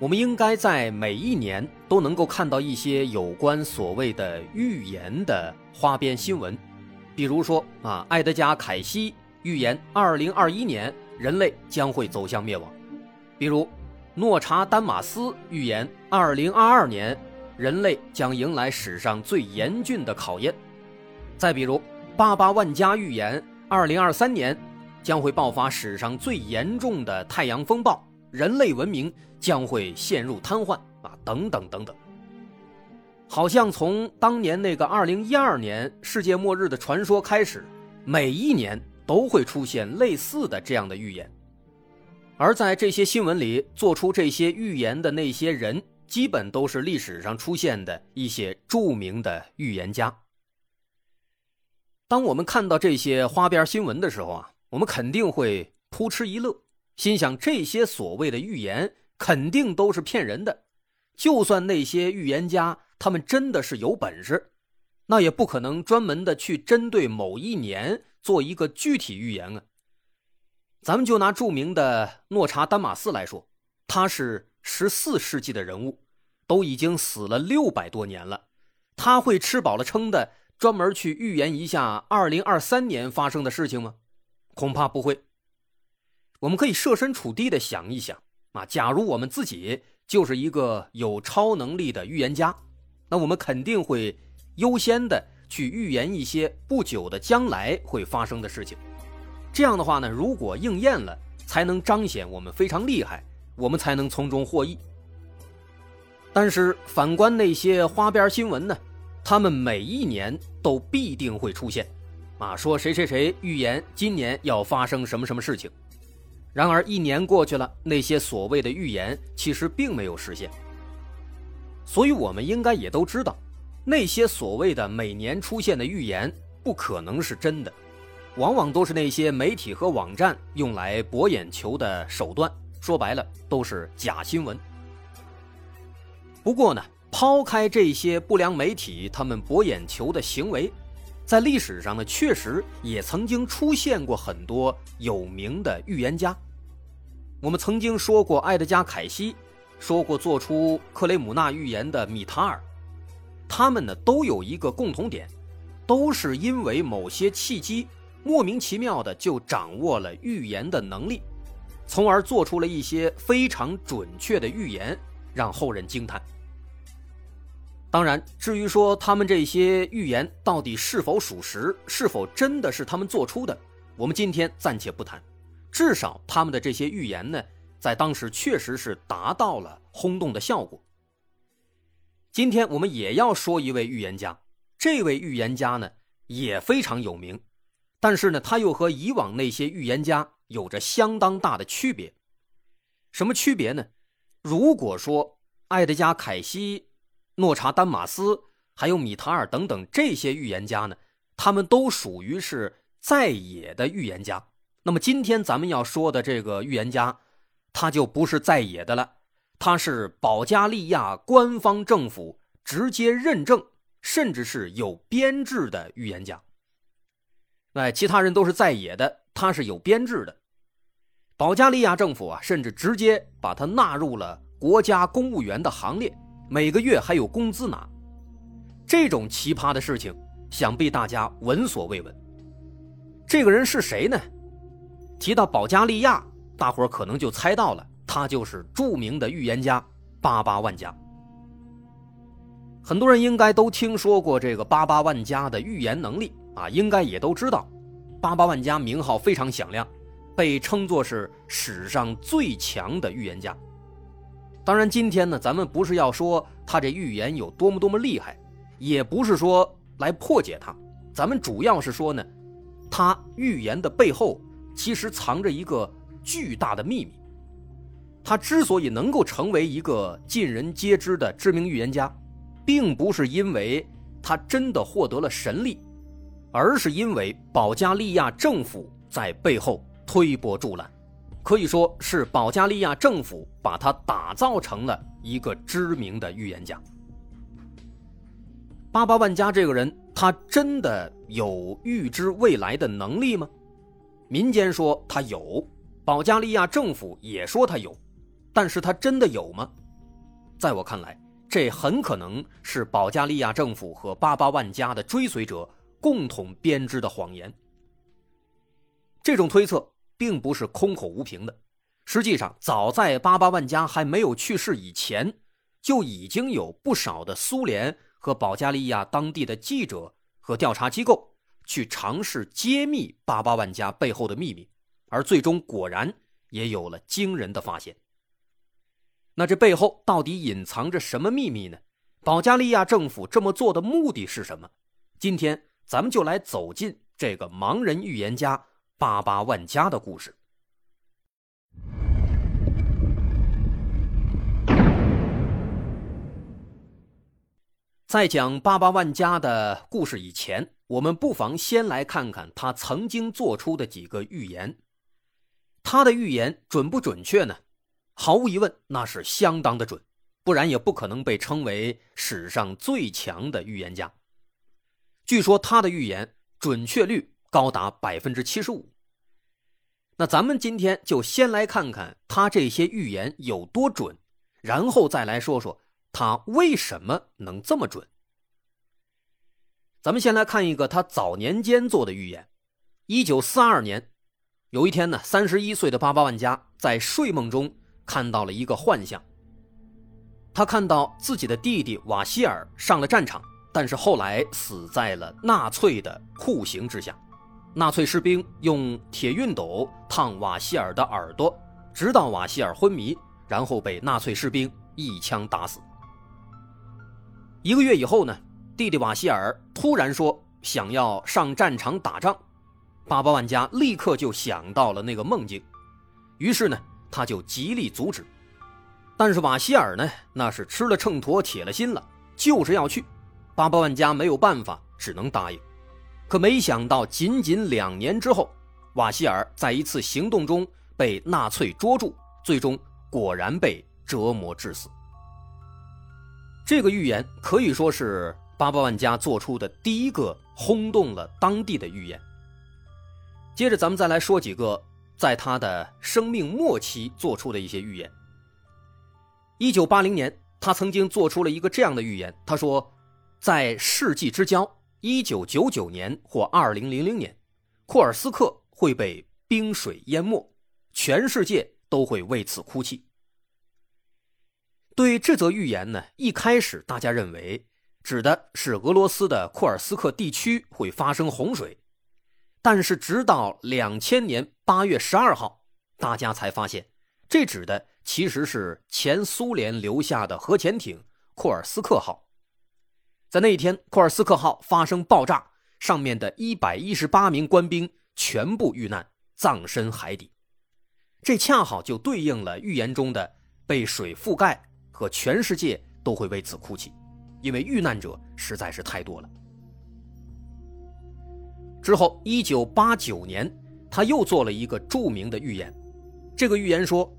我们应该在每一年都能够看到一些有关所谓的预言的花边新闻，比如说啊，埃德加·凯西预言2021年人类将会走向灭亡；比如，诺查丹马斯预言2022年人类将迎来史上最严峻的考验。再比如，巴巴万家预言，二零二三年将会爆发史上最严重的太阳风暴，人类文明将会陷入瘫痪啊，等等等等。好像从当年那个二零一二年世界末日的传说开始，每一年都会出现类似的这样的预言。而在这些新闻里做出这些预言的那些人，基本都是历史上出现的一些著名的预言家。当我们看到这些花边新闻的时候啊，我们肯定会扑哧一乐，心想这些所谓的预言肯定都是骗人的。就算那些预言家他们真的是有本事，那也不可能专门的去针对某一年做一个具体预言啊。咱们就拿著名的诺查丹马斯来说，他是十四世纪的人物，都已经死了六百多年了，他会吃饱了撑的。专门去预言一下二零二三年发生的事情吗？恐怕不会。我们可以设身处地的想一想啊，假如我们自己就是一个有超能力的预言家，那我们肯定会优先的去预言一些不久的将来会发生的事情。这样的话呢，如果应验了，才能彰显我们非常厉害，我们才能从中获益。但是反观那些花边新闻呢？他们每一年都必定会出现，啊，说谁谁谁预言今年要发生什么什么事情，然而一年过去了，那些所谓的预言其实并没有实现。所以，我们应该也都知道，那些所谓的每年出现的预言不可能是真的，往往都是那些媒体和网站用来博眼球的手段，说白了都是假新闻。不过呢。抛开这些不良媒体他们博眼球的行为，在历史上呢，确实也曾经出现过很多有名的预言家。我们曾经说过埃德加·凯西，说过做出克雷姆纳预言的米塔尔，他们呢都有一个共同点，都是因为某些契机，莫名其妙的就掌握了预言的能力，从而做出了一些非常准确的预言，让后人惊叹。当然，至于说他们这些预言到底是否属实，是否真的是他们做出的，我们今天暂且不谈。至少他们的这些预言呢，在当时确实是达到了轰动的效果。今天我们也要说一位预言家，这位预言家呢也非常有名，但是呢他又和以往那些预言家有着相当大的区别。什么区别呢？如果说爱德加·凯西。诺查丹马斯还有米塔尔等等这些预言家呢，他们都属于是在野的预言家。那么今天咱们要说的这个预言家，他就不是在野的了，他是保加利亚官方政府直接认证，甚至是有编制的预言家。哎，其他人都是在野的，他是有编制的。保加利亚政府啊，甚至直接把他纳入了国家公务员的行列。每个月还有工资拿，这种奇葩的事情，想必大家闻所未闻。这个人是谁呢？提到保加利亚，大伙可能就猜到了，他就是著名的预言家巴巴万家。很多人应该都听说过这个巴巴万家的预言能力啊，应该也都知道，巴巴万家名号非常响亮，被称作是史上最强的预言家。当然，今天呢，咱们不是要说他这预言有多么多么厉害，也不是说来破解他，咱们主要是说呢，他预言的背后其实藏着一个巨大的秘密。他之所以能够成为一个尽人皆知的知名预言家，并不是因为他真的获得了神力，而是因为保加利亚政府在背后推波助澜，可以说是保加利亚政府把他打造成了一个知名的预言家。巴巴万加这个人，他真的有预知未来的能力吗？民间说他有，保加利亚政府也说他有，但是他真的有吗？在我看来，这很可能是保加利亚政府和巴巴万家的追随者共同编织的谎言。这种推测并不是空口无凭的，实际上，早在巴巴万家还没有去世以前，就已经有不少的苏联。和保加利亚当地的记者和调查机构去尝试揭秘巴巴万家背后的秘密，而最终果然也有了惊人的发现。那这背后到底隐藏着什么秘密呢？保加利亚政府这么做的目的是什么？今天咱们就来走进这个盲人预言家巴巴万家的故事。在讲巴巴万家的故事以前，我们不妨先来看看他曾经做出的几个预言。他的预言准不准确呢？毫无疑问，那是相当的准，不然也不可能被称为史上最强的预言家。据说他的预言准确率高达百分之七十五。那咱们今天就先来看看他这些预言有多准，然后再来说说。他为什么能这么准？咱们先来看一个他早年间做的预言。一九四二年，有一天呢，三十一岁的巴巴万加在睡梦中看到了一个幻象。他看到自己的弟弟瓦希尔上了战场，但是后来死在了纳粹的酷刑之下。纳粹士兵用铁熨斗烫瓦希尔的耳朵，直到瓦希尔昏迷，然后被纳粹士兵一枪打死。一个月以后呢，弟弟瓦希尔突然说想要上战场打仗，巴巴万加立刻就想到了那个梦境，于是呢，他就极力阻止。但是瓦希尔呢，那是吃了秤砣铁了心了，就是要去。巴巴万加没有办法，只能答应。可没想到，仅仅两年之后，瓦希尔在一次行动中被纳粹捉住，最终果然被折磨致死。这个预言可以说是巴巴万加做出的第一个轰动了当地的预言。接着，咱们再来说几个在他的生命末期做出的一些预言。一九八零年，他曾经做出了一个这样的预言，他说，在世纪之交，一九九九年或二零零零年，库尔斯克会被冰水淹没，全世界都会为此哭泣。对这则预言呢，一开始大家认为指的是俄罗斯的库尔斯克地区会发生洪水，但是直到两千年八月十二号，大家才发现，这指的其实是前苏联留下的核潜艇库尔斯克号。在那一天，库尔斯克号发生爆炸，上面的一百一十八名官兵全部遇难，葬身海底。这恰好就对应了预言中的被水覆盖。和全世界都会为此哭泣，因为遇难者实在是太多了。之后，一九八九年，他又做了一个著名的预言。这个预言说：“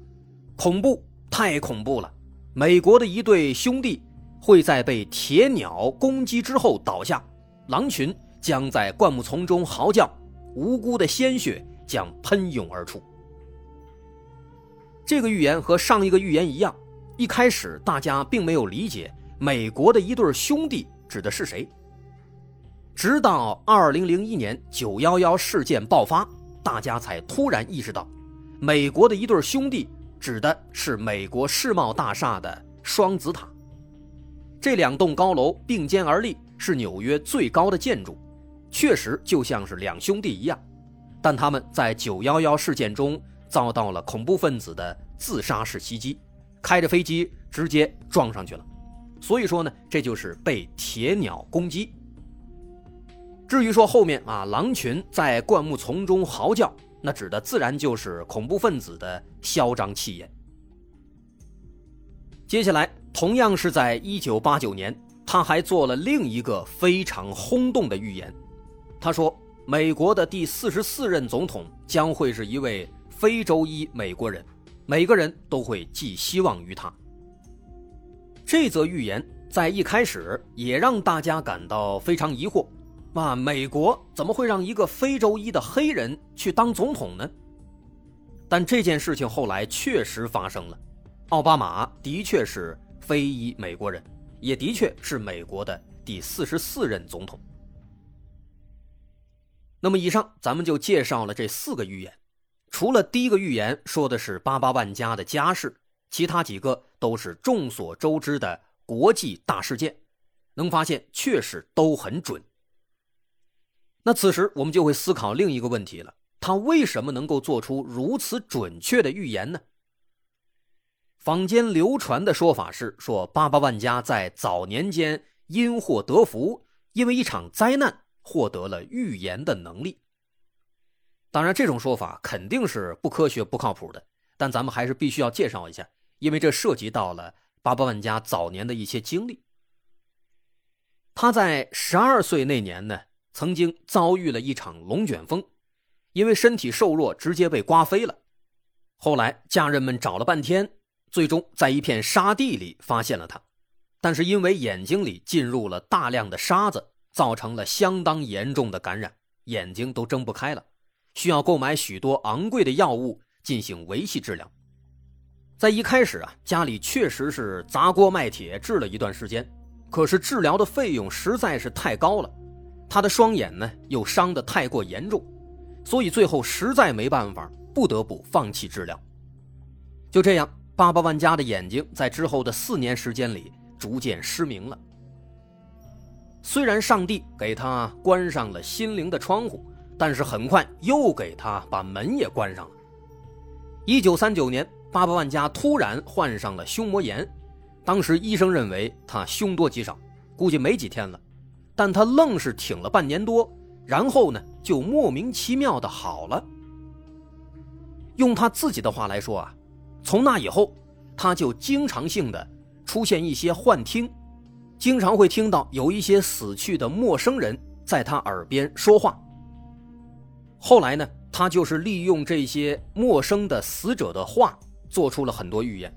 恐怖，太恐怖了！美国的一对兄弟会在被铁鸟攻击之后倒下，狼群将在灌木丛中嚎叫，无辜的鲜血将喷涌而出。”这个预言和上一个预言一样。一开始大家并没有理解美国的一对兄弟指的是谁，直到二零零一年九幺幺事件爆发，大家才突然意识到，美国的一对兄弟指的是美国世贸大厦的双子塔。这两栋高楼并肩而立，是纽约最高的建筑，确实就像是两兄弟一样，但他们在九幺幺事件中遭到了恐怖分子的自杀式袭击。开着飞机直接撞上去了，所以说呢，这就是被铁鸟攻击。至于说后面啊，狼群在灌木丛中嚎叫，那指的自然就是恐怖分子的嚣张气焰。接下来，同样是在一九八九年，他还做了另一个非常轰动的预言。他说，美国的第四十四任总统将会是一位非洲裔美国人，每个人都会寄希望于他。这则预言在一开始也让大家感到非常疑惑：啊，美国怎么会让一个非洲裔的黑人去当总统呢？但这件事情后来确实发生了。奥巴马的确是非裔美国人，也的确是美国的第四十四任总统。那么，以上咱们就介绍了这四个预言。除了第一个预言说的是八八万家的家事，其他几个都是众所周知的国际大事件。能发现确实都很准。那此时我们就会思考另一个问题了：他为什么能够做出如此准确的预言呢？坊间流传的说法是说，八八万家在早年间因祸得福，因为一场灾难获得了预言的能力。当然，这种说法肯定是不科学、不靠谱的。但咱们还是必须要介绍一下，因为这涉及到了八八万家早年的一些经历。他在十二岁那年呢，曾经遭遇了一场龙卷风，因为身体瘦弱，直接被刮飞了。后来家人们找了半天。最终在一片沙地里发现了他，但是因为眼睛里进入了大量的沙子，造成了相当严重的感染，眼睛都睁不开了，需要购买许多昂贵的药物进行维系治疗。在一开始啊，家里确实是砸锅卖铁治了一段时间，可是治疗的费用实在是太高了，他的双眼呢又伤得太过严重，所以最后实在没办法，不得不放弃治疗。就这样。八八万家的眼睛在之后的四年时间里逐渐失明了。虽然上帝给他关上了心灵的窗户，但是很快又给他把门也关上了。一九三九年，八八万家突然患上了胸膜炎，当时医生认为他凶多吉少，估计没几天了，但他愣是挺了半年多，然后呢就莫名其妙的好了。用他自己的话来说啊。从那以后，他就经常性的出现一些幻听，经常会听到有一些死去的陌生人在他耳边说话。后来呢，他就是利用这些陌生的死者的话，做出了很多预言。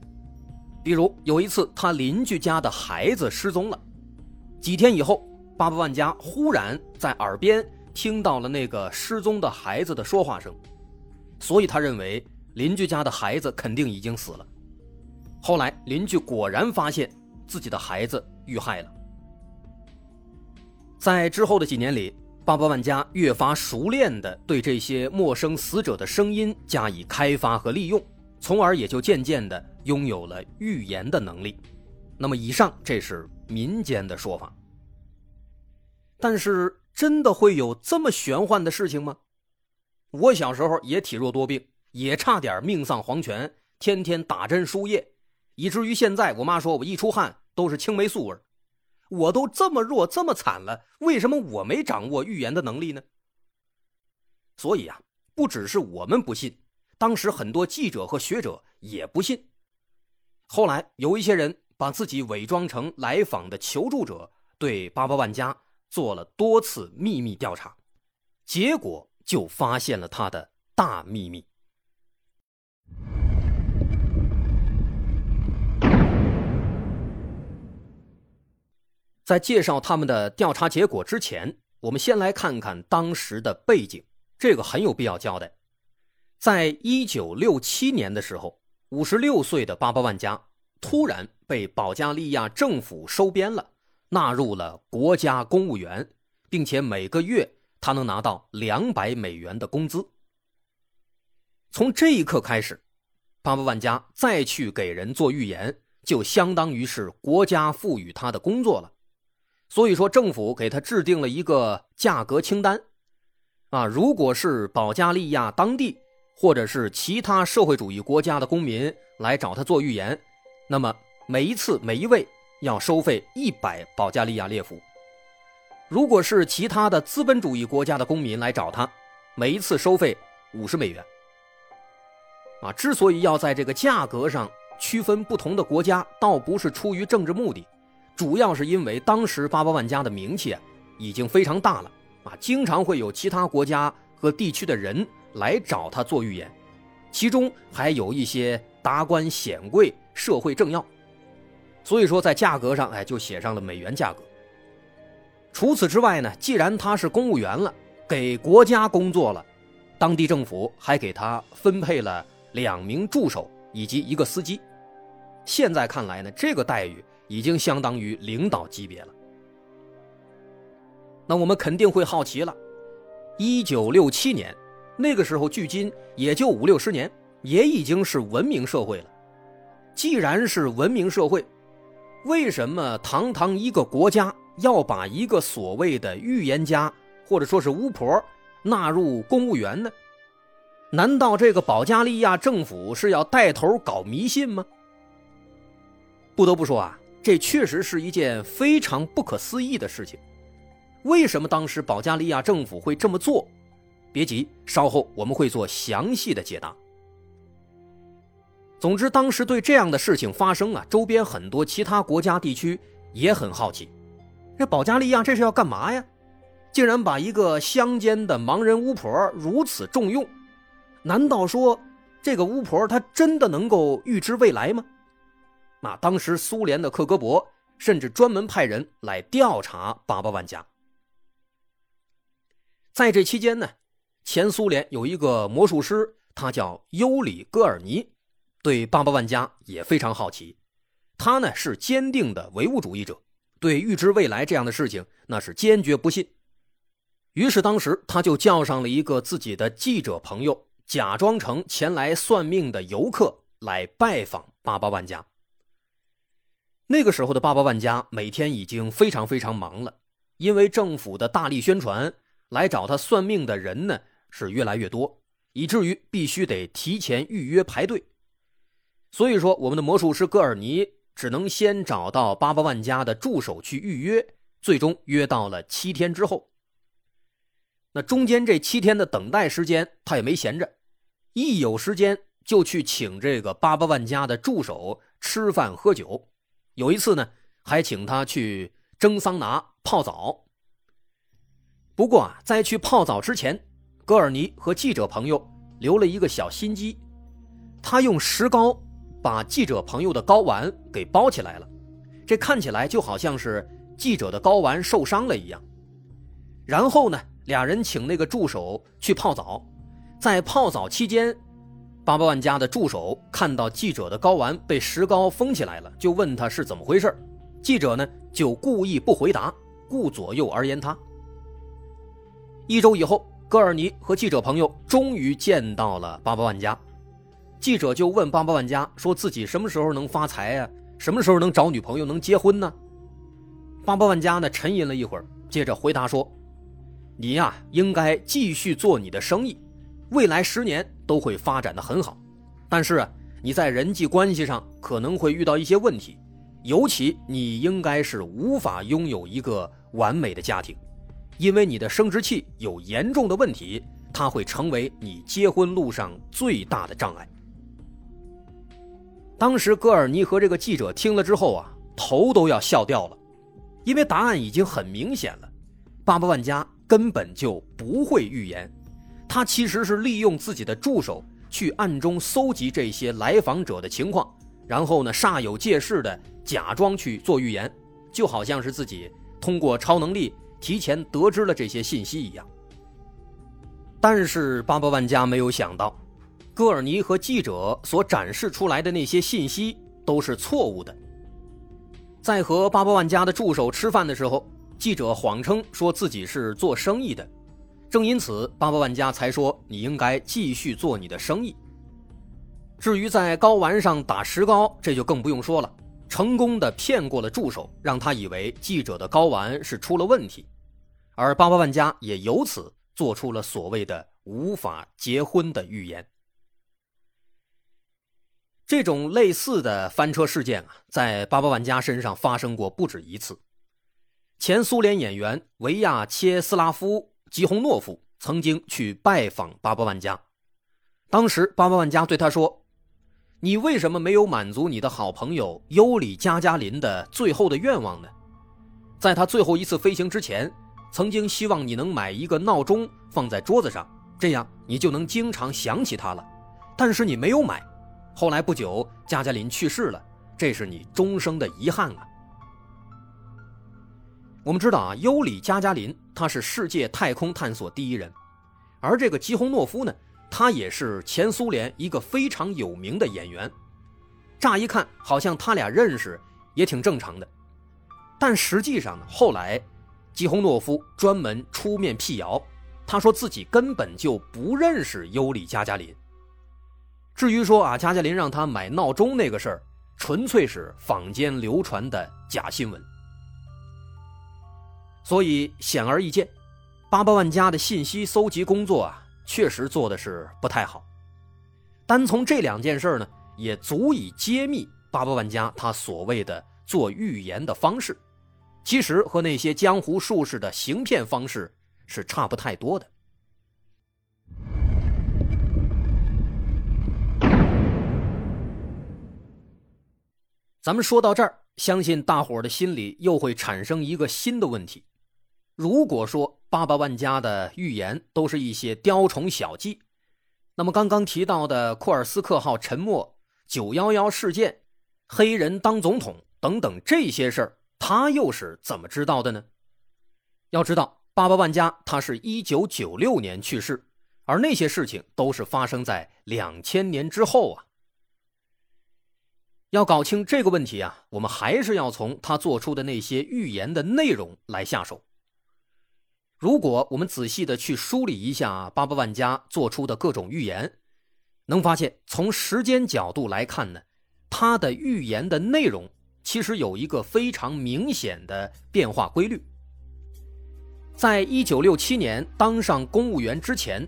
比如有一次，他邻居家的孩子失踪了，几天以后，巴巴万家忽然在耳边听到了那个失踪的孩子的说话声，所以他认为。邻居家的孩子肯定已经死了。后来邻居果然发现自己的孩子遇害了。在之后的几年里，巴巴万家越发熟练地对这些陌生死者的声音加以开发和利用，从而也就渐渐的拥有了预言的能力。那么，以上这是民间的说法。但是，真的会有这么玄幻的事情吗？我小时候也体弱多病。也差点命丧黄泉，天天打针输液，以至于现在我妈说我一出汗都是青霉素味我都这么弱这么惨了，为什么我没掌握预言的能力呢？所以啊，不只是我们不信，当时很多记者和学者也不信。后来有一些人把自己伪装成来访的求助者，对八八万家做了多次秘密调查，结果就发现了他的大秘密。在介绍他们的调查结果之前，我们先来看看当时的背景，这个很有必要交代。在一九六七年的时候，五十六岁的巴巴万家突然被保加利亚政府收编了，纳入了国家公务员，并且每个月他能拿到两百美元的工资。从这一刻开始，巴巴万家再去给人做预言，就相当于是国家赋予他的工作了。所以说，政府给他制定了一个价格清单，啊，如果是保加利亚当地或者是其他社会主义国家的公民来找他做预言，那么每一次每一位要收费一百保加利亚列夫；如果是其他的资本主义国家的公民来找他，每一次收费五十美元。啊，之所以要在这个价格上区分不同的国家，倒不是出于政治目的，主要是因为当时八八万家的名气啊已经非常大了啊，经常会有其他国家和地区的人来找他做预言，其中还有一些达官显贵、社会政要，所以说在价格上哎就写上了美元价格。除此之外呢，既然他是公务员了，给国家工作了，当地政府还给他分配了两名助手以及一个司机。现在看来呢，这个待遇已经相当于领导级别了。那我们肯定会好奇了，一九六七年，那个时候距今也就五六十年，也已经是文明社会了。既然是文明社会，为什么堂堂一个国家？要把一个所谓的预言家或者说是巫婆纳入公务员呢？难道这个保加利亚政府是要带头搞迷信吗？不得不说啊，这确实是一件非常不可思议的事情。为什么当时保加利亚政府会这么做？别急，稍后我们会做详细的解答。总之，当时对这样的事情发生啊，周边很多其他国家地区也很好奇。这保加利亚这是要干嘛呀？竟然把一个乡间的盲人巫婆如此重用，难道说这个巫婆她真的能够预知未来吗？那当时苏联的克格勃甚至专门派人来调查巴巴万家。在这期间呢，前苏联有一个魔术师，他叫尤里戈尔尼，对巴巴万家也非常好奇。他呢是坚定的唯物主义者。对预知未来这样的事情，那是坚决不信。于是当时他就叫上了一个自己的记者朋友，假装成前来算命的游客来拜访巴巴万家。那个时候的巴巴万家每天已经非常非常忙了，因为政府的大力宣传，来找他算命的人呢是越来越多，以至于必须得提前预约排队。所以说，我们的魔术师戈尔尼。只能先找到巴巴万家的助手去预约，最终约到了七天之后。那中间这七天的等待时间，他也没闲着，一有时间就去请这个巴巴万家的助手吃饭喝酒。有一次呢，还请他去蒸桑拿泡澡。不过啊，在去泡澡之前，戈尔尼和记者朋友留了一个小心机，他用石膏。把记者朋友的睾丸给包起来了，这看起来就好像是记者的睾丸受伤了一样。然后呢，俩人请那个助手去泡澡，在泡澡期间，八八万家的助手看到记者的睾丸被石膏封起来了，就问他是怎么回事。记者呢就故意不回答，顾左右而言他。一周以后，戈尔尼和记者朋友终于见到了八八万家。记者就问巴巴万家，说自己什么时候能发财呀？什么时候能找女朋友、能结婚呢？巴巴万家呢沉吟了一会儿，接着回答说：“你呀，应该继续做你的生意，未来十年都会发展的很好。但是，你在人际关系上可能会遇到一些问题，尤其你应该是无法拥有一个完美的家庭，因为你的生殖器有严重的问题，它会成为你结婚路上最大的障碍。”当时戈尔尼和这个记者听了之后啊，头都要笑掉了，因为答案已经很明显了，巴巴万家根本就不会预言，他其实是利用自己的助手去暗中搜集这些来访者的情况，然后呢煞有介事的假装去做预言，就好像是自己通过超能力提前得知了这些信息一样。但是巴巴万家没有想到。戈尔尼和记者所展示出来的那些信息都是错误的。在和巴巴万家的助手吃饭的时候，记者谎称说自己是做生意的，正因此巴巴万家才说你应该继续做你的生意。至于在睾丸上打石膏，这就更不用说了，成功的骗过了助手，让他以为记者的睾丸是出了问题，而巴巴万家也由此做出了所谓的无法结婚的预言。这种类似的翻车事件啊，在巴巴万家身上发生过不止一次。前苏联演员维亚切斯拉夫·吉洪诺夫曾经去拜访巴巴万家，当时巴巴万家对他说：“你为什么没有满足你的好朋友尤里加加林的最后的愿望呢？在他最后一次飞行之前，曾经希望你能买一个闹钟放在桌子上，这样你就能经常想起他了。但是你没有买，后来不久加加林去世了，这是你终生的遗憾啊。我们知道啊，尤里加加林他是世界太空探索第一人，而这个吉洪诺夫呢？他也是前苏联一个非常有名的演员，乍一看好像他俩认识也挺正常的，但实际上呢，后来基洪诺夫专门出面辟谣，他说自己根本就不认识尤里加加林。至于说啊，加加林让他买闹钟那个事儿，纯粹是坊间流传的假新闻。所以显而易见，八八万家的信息搜集工作啊。确实做的是不太好，单从这两件事呢，也足以揭秘八八万家他所谓的做预言的方式，其实和那些江湖术士的行骗方式是差不太多的。咱们说到这儿，相信大伙儿的心里又会产生一个新的问题。如果说八八万家的预言都是一些雕虫小技，那么刚刚提到的库尔斯克号沉没、九幺幺事件、黑人当总统等等这些事儿，他又是怎么知道的呢？要知道，八八万家他是一九九六年去世，而那些事情都是发生在两千年之后啊。要搞清这个问题啊，我们还是要从他做出的那些预言的内容来下手。如果我们仔细的去梳理一下八八万家做出的各种预言，能发现从时间角度来看呢，他的预言的内容其实有一个非常明显的变化规律。在一九六七年当上公务员之前，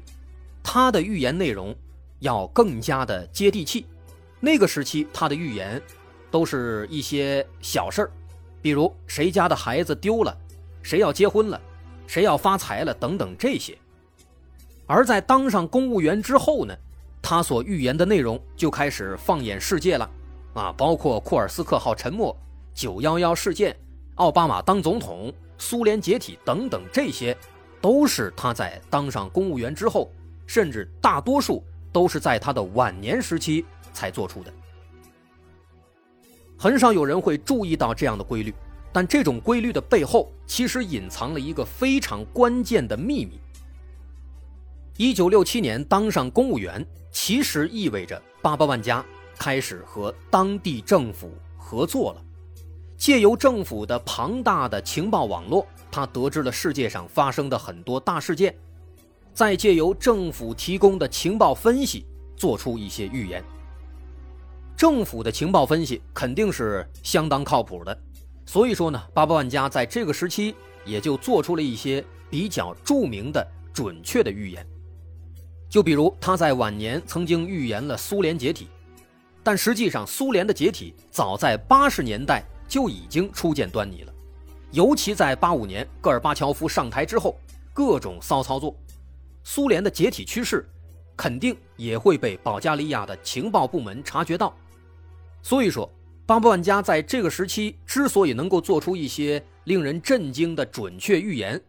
他的预言内容要更加的接地气。那个时期他的预言都是一些小事儿，比如谁家的孩子丢了，谁要结婚了。谁要发财了等等这些，而在当上公务员之后呢，他所预言的内容就开始放眼世界了，啊，包括库尔斯克号沉没、九幺幺事件、奥巴马当总统、苏联解体等等这些，都是他在当上公务员之后，甚至大多数都是在他的晚年时期才做出的。很少有人会注意到这样的规律。但这种规律的背后，其实隐藏了一个非常关键的秘密。一九六七年当上公务员，其实意味着八八万家开始和当地政府合作了，借由政府的庞大的情报网络，他得知了世界上发生的很多大事件，再借由政府提供的情报分析，做出一些预言。政府的情报分析肯定是相当靠谱的。所以说呢，八八万家在这个时期也就做出了一些比较著名的、准确的预言。就比如他在晚年曾经预言了苏联解体，但实际上苏联的解体早在八十年代就已经初见端倪了。尤其在八五年戈尔巴乔夫上台之后，各种骚操作，苏联的解体趋势肯定也会被保加利亚的情报部门察觉到。所以说。巴布万家在这个时期之所以能够做出一些令人震惊的准确预言，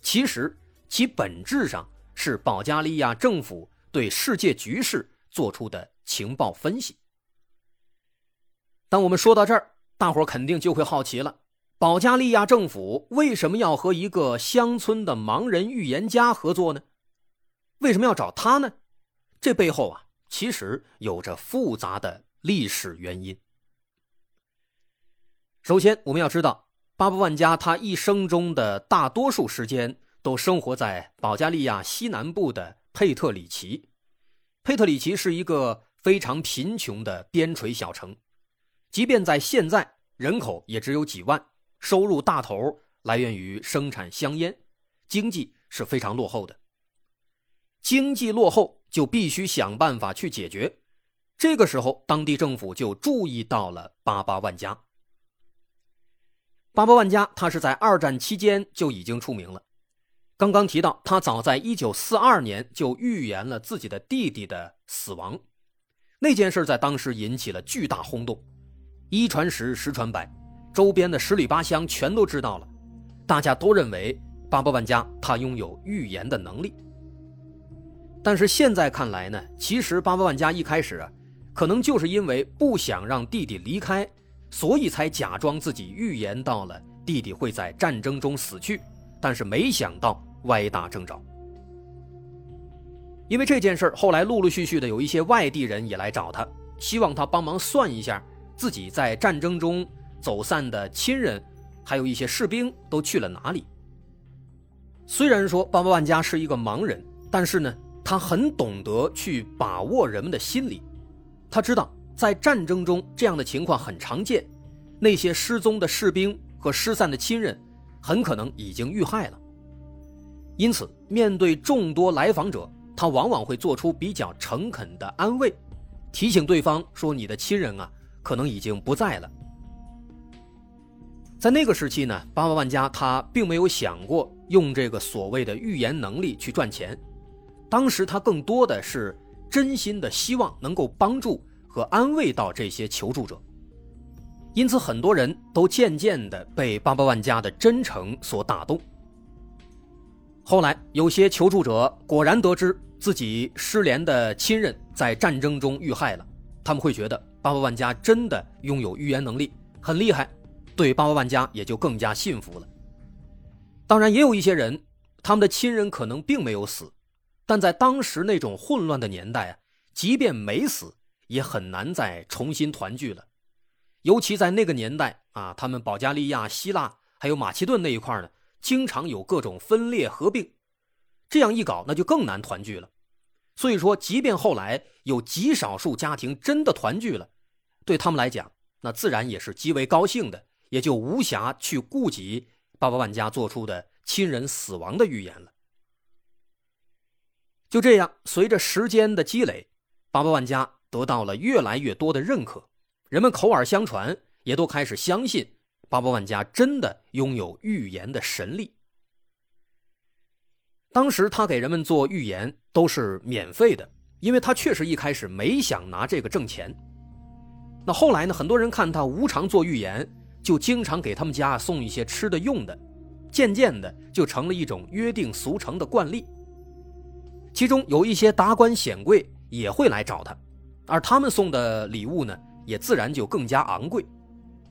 其实其本质上是保加利亚政府对世界局势做出的情报分析。当我们说到这儿，大伙肯定就会好奇了：保加利亚政府为什么要和一个乡村的盲人预言家合作呢？为什么要找他呢？这背后啊，其实有着复杂的历史原因。首先，我们要知道，巴布万加他一生中的大多数时间都生活在保加利亚西南部的佩特里奇。佩特里奇是一个非常贫穷的边陲小城，即便在现在，人口也只有几万，收入大头来源于生产香烟，经济是非常落后的。经济落后就必须想办法去解决，这个时候，当地政府就注意到了巴巴万家。巴巴万家，他是在二战期间就已经出名了。刚刚提到，他早在1942年就预言了自己的弟弟的死亡，那件事在当时引起了巨大轰动，一传十，十传百，周边的十里八乡全都知道了，大家都认为八八万家他拥有预言的能力。但是现在看来呢，其实八八万家一开始啊，可能就是因为不想让弟弟离开，所以才假装自己预言到了弟弟会在战争中死去，但是没想到歪打正着。因为这件事，后来陆陆续续的有一些外地人也来找他，希望他帮忙算一下自己在战争中走散的亲人，还有一些士兵都去了哪里。虽然说巴巴万家是一个盲人，但是呢，他很懂得去把握人们的心理。他知道在战争中这样的情况很常见，那些失踪的士兵和失散的亲人很可能已经遇害了。因此，面对众多来访者，他往往会做出比较诚恳的安慰，提醒对方说：“你的亲人啊，可能已经不在了。”在那个时期呢，八万万家他并没有想过用这个所谓的预言能力去赚钱，当时他更多的是真心的希望能够帮助和安慰到这些求助者，因此很多人都渐渐的被八八万家的真诚所打动。后来，有些求助者果然得知。自己失联的亲人在战争中遇害了，他们会觉得八八万家真的拥有预言能力，很厉害，对八八万家也就更加信服了。当然，也有一些人，他们的亲人可能并没有死，但在当时那种混乱的年代啊，即便没死，也很难再重新团聚了。尤其在那个年代啊，他们保加利亚、希腊还有马其顿那一块呢，经常有各种分裂合并。这样一搞，那就更难团聚了。所以说，即便后来有极少数家庭真的团聚了，对他们来讲，那自然也是极为高兴的，也就无暇去顾及八八万家做出的亲人死亡的预言了。就这样，随着时间的积累，八八万家得到了越来越多的认可，人们口耳相传，也都开始相信八八万家真的拥有预言的神力。当时他给人们做预言都是免费的，因为他确实一开始没想拿这个挣钱。那后来呢？很多人看他无偿做预言，就经常给他们家送一些吃的用的，渐渐的就成了一种约定俗成的惯例。其中有一些达官显贵也会来找他，而他们送的礼物呢，也自然就更加昂贵。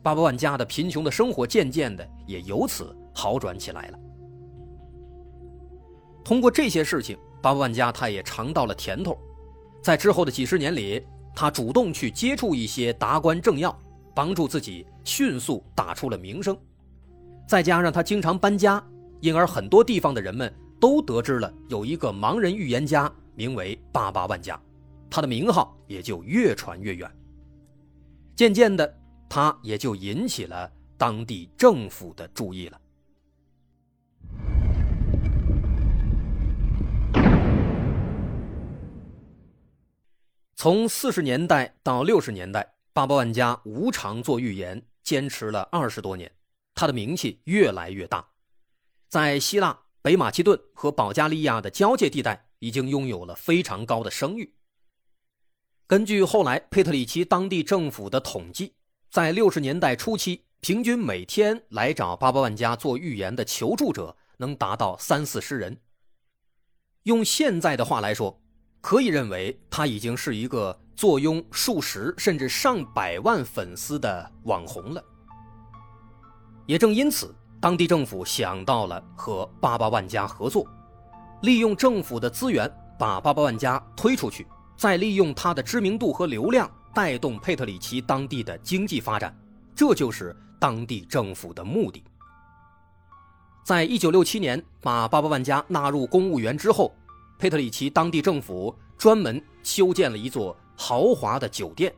八八万家的贫穷的生活渐渐的也由此好转起来了。通过这些事情，八万家他也尝到了甜头，在之后的几十年里，他主动去接触一些达官政要，帮助自己迅速打出了名声。再加上他经常搬家，因而很多地方的人们都得知了有一个盲人预言家，名为八八万家，他的名号也就越传越远。渐渐的，他也就引起了当地政府的注意了。从四十年代到六十年代，八八万家无偿做预言，坚持了二十多年，他的名气越来越大，在希腊、北马其顿和保加利亚的交界地带，已经拥有了非常高的声誉。根据后来佩特里奇当地政府的统计，在六十年代初期，平均每天来找八八万家做预言的求助者能达到三四十人。用现在的话来说，可以认为他已经是一个坐拥数十甚至上百万粉丝的网红了。也正因此，当地政府想到了和八八万家合作，利用政府的资源把八八万家推出去，再利用他的知名度和流量带动佩特里奇当地的经济发展，这就是当地政府的目的。在一九六七年把八八万家纳入公务员之后。佩特里奇当地政府专门修建了一座豪华的酒店，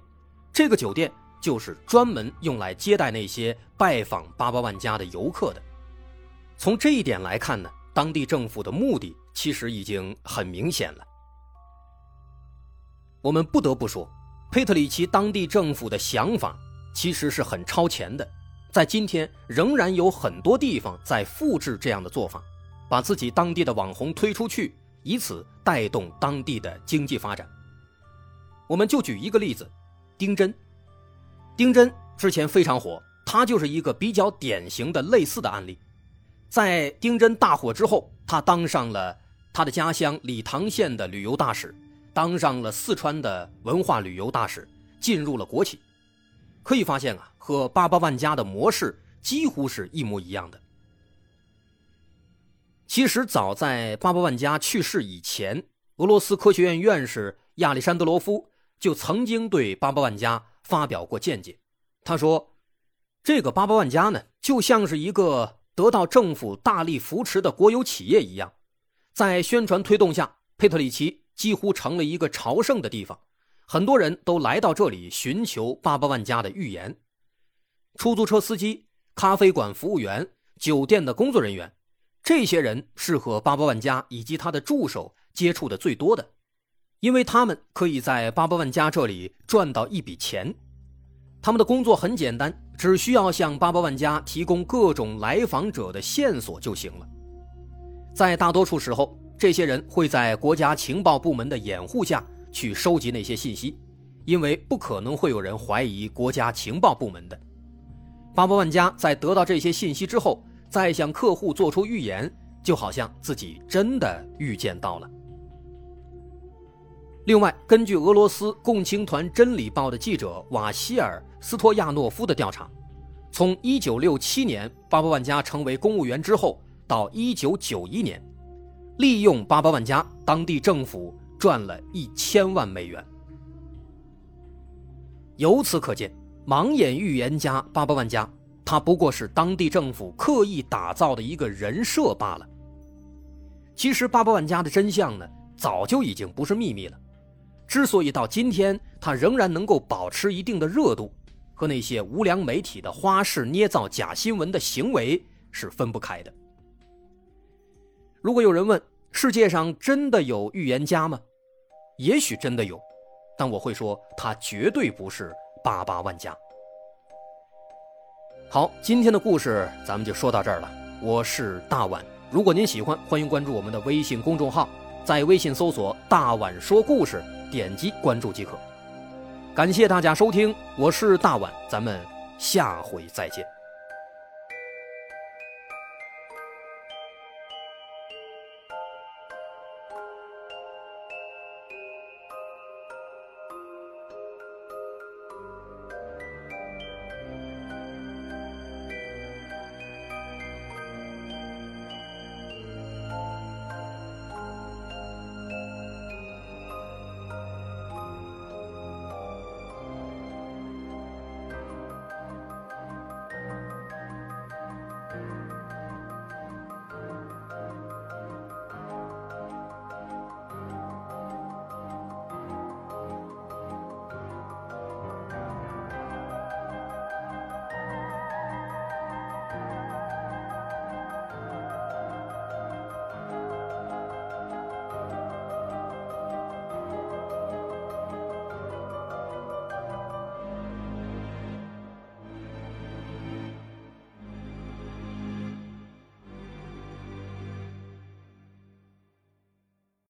这个酒店就是专门用来接待那些拜访八八万家的游客的。从这一点来看呢，当地政府的目的其实已经很明显了。我们不得不说，佩特里奇当地政府的想法其实是很超前的，在今天仍然有很多地方在复制这样的做法，把自己当地的网红推出去。以此带动当地的经济发展。我们就举一个例子，丁真。丁真之前非常火，他就是一个比较典型的类似的案例。在丁真大火之后，他当上了他的家乡理塘县的旅游大使，当上了四川的文化旅游大使，进入了国企。可以发现啊，和八八万家的模式几乎是一模一样的。其实早在八八万家去世以前，俄罗斯科学院院士亚历山德罗夫就曾经对八八万家发表过见解。他说：“这个八八万家呢，就像是一个得到政府大力扶持的国有企业一样，在宣传推动下，佩特里奇几乎成了一个朝圣的地方。”很多人都来到这里寻求八八万家的预言，出租车司机、咖啡馆服务员、酒店的工作人员，这些人是和八八万家以及他的助手接触的最多的，因为他们可以在八八万家这里赚到一笔钱。他们的工作很简单，只需要向八八万家提供各种来访者的线索就行了。在大多数时候，这些人会在国家情报部门的掩护下。去收集那些信息，因为不可能会有人怀疑国家情报部门的。八八万家在得到这些信息之后，再向客户做出预言，就好像自己真的预见到了。另外，根据俄罗斯共青团真理报的记者瓦希尔斯托亚诺夫的调查，从1967年八八万家成为公务员之后，到1991年，利用八八万家，当地政府。赚了一千万美元。由此可见，盲眼预言家八八万家，他不过是当地政府刻意打造的一个人设罢了。其实，八八万家的真相呢，早就已经不是秘密了。之所以到今天他仍然能够保持一定的热度，和那些无良媒体的花式捏造假新闻的行为是分不开的。如果有人问，世界上真的有预言家吗？也许真的有，但我会说他绝对不是八八万家。好，今天的故事咱们就说到这儿了。我是大碗，如果您喜欢，欢迎关注我们的微信公众号，在微信搜索“大碗说故事”，点击关注即可。感谢大家收听，我是大碗，咱们下回再见。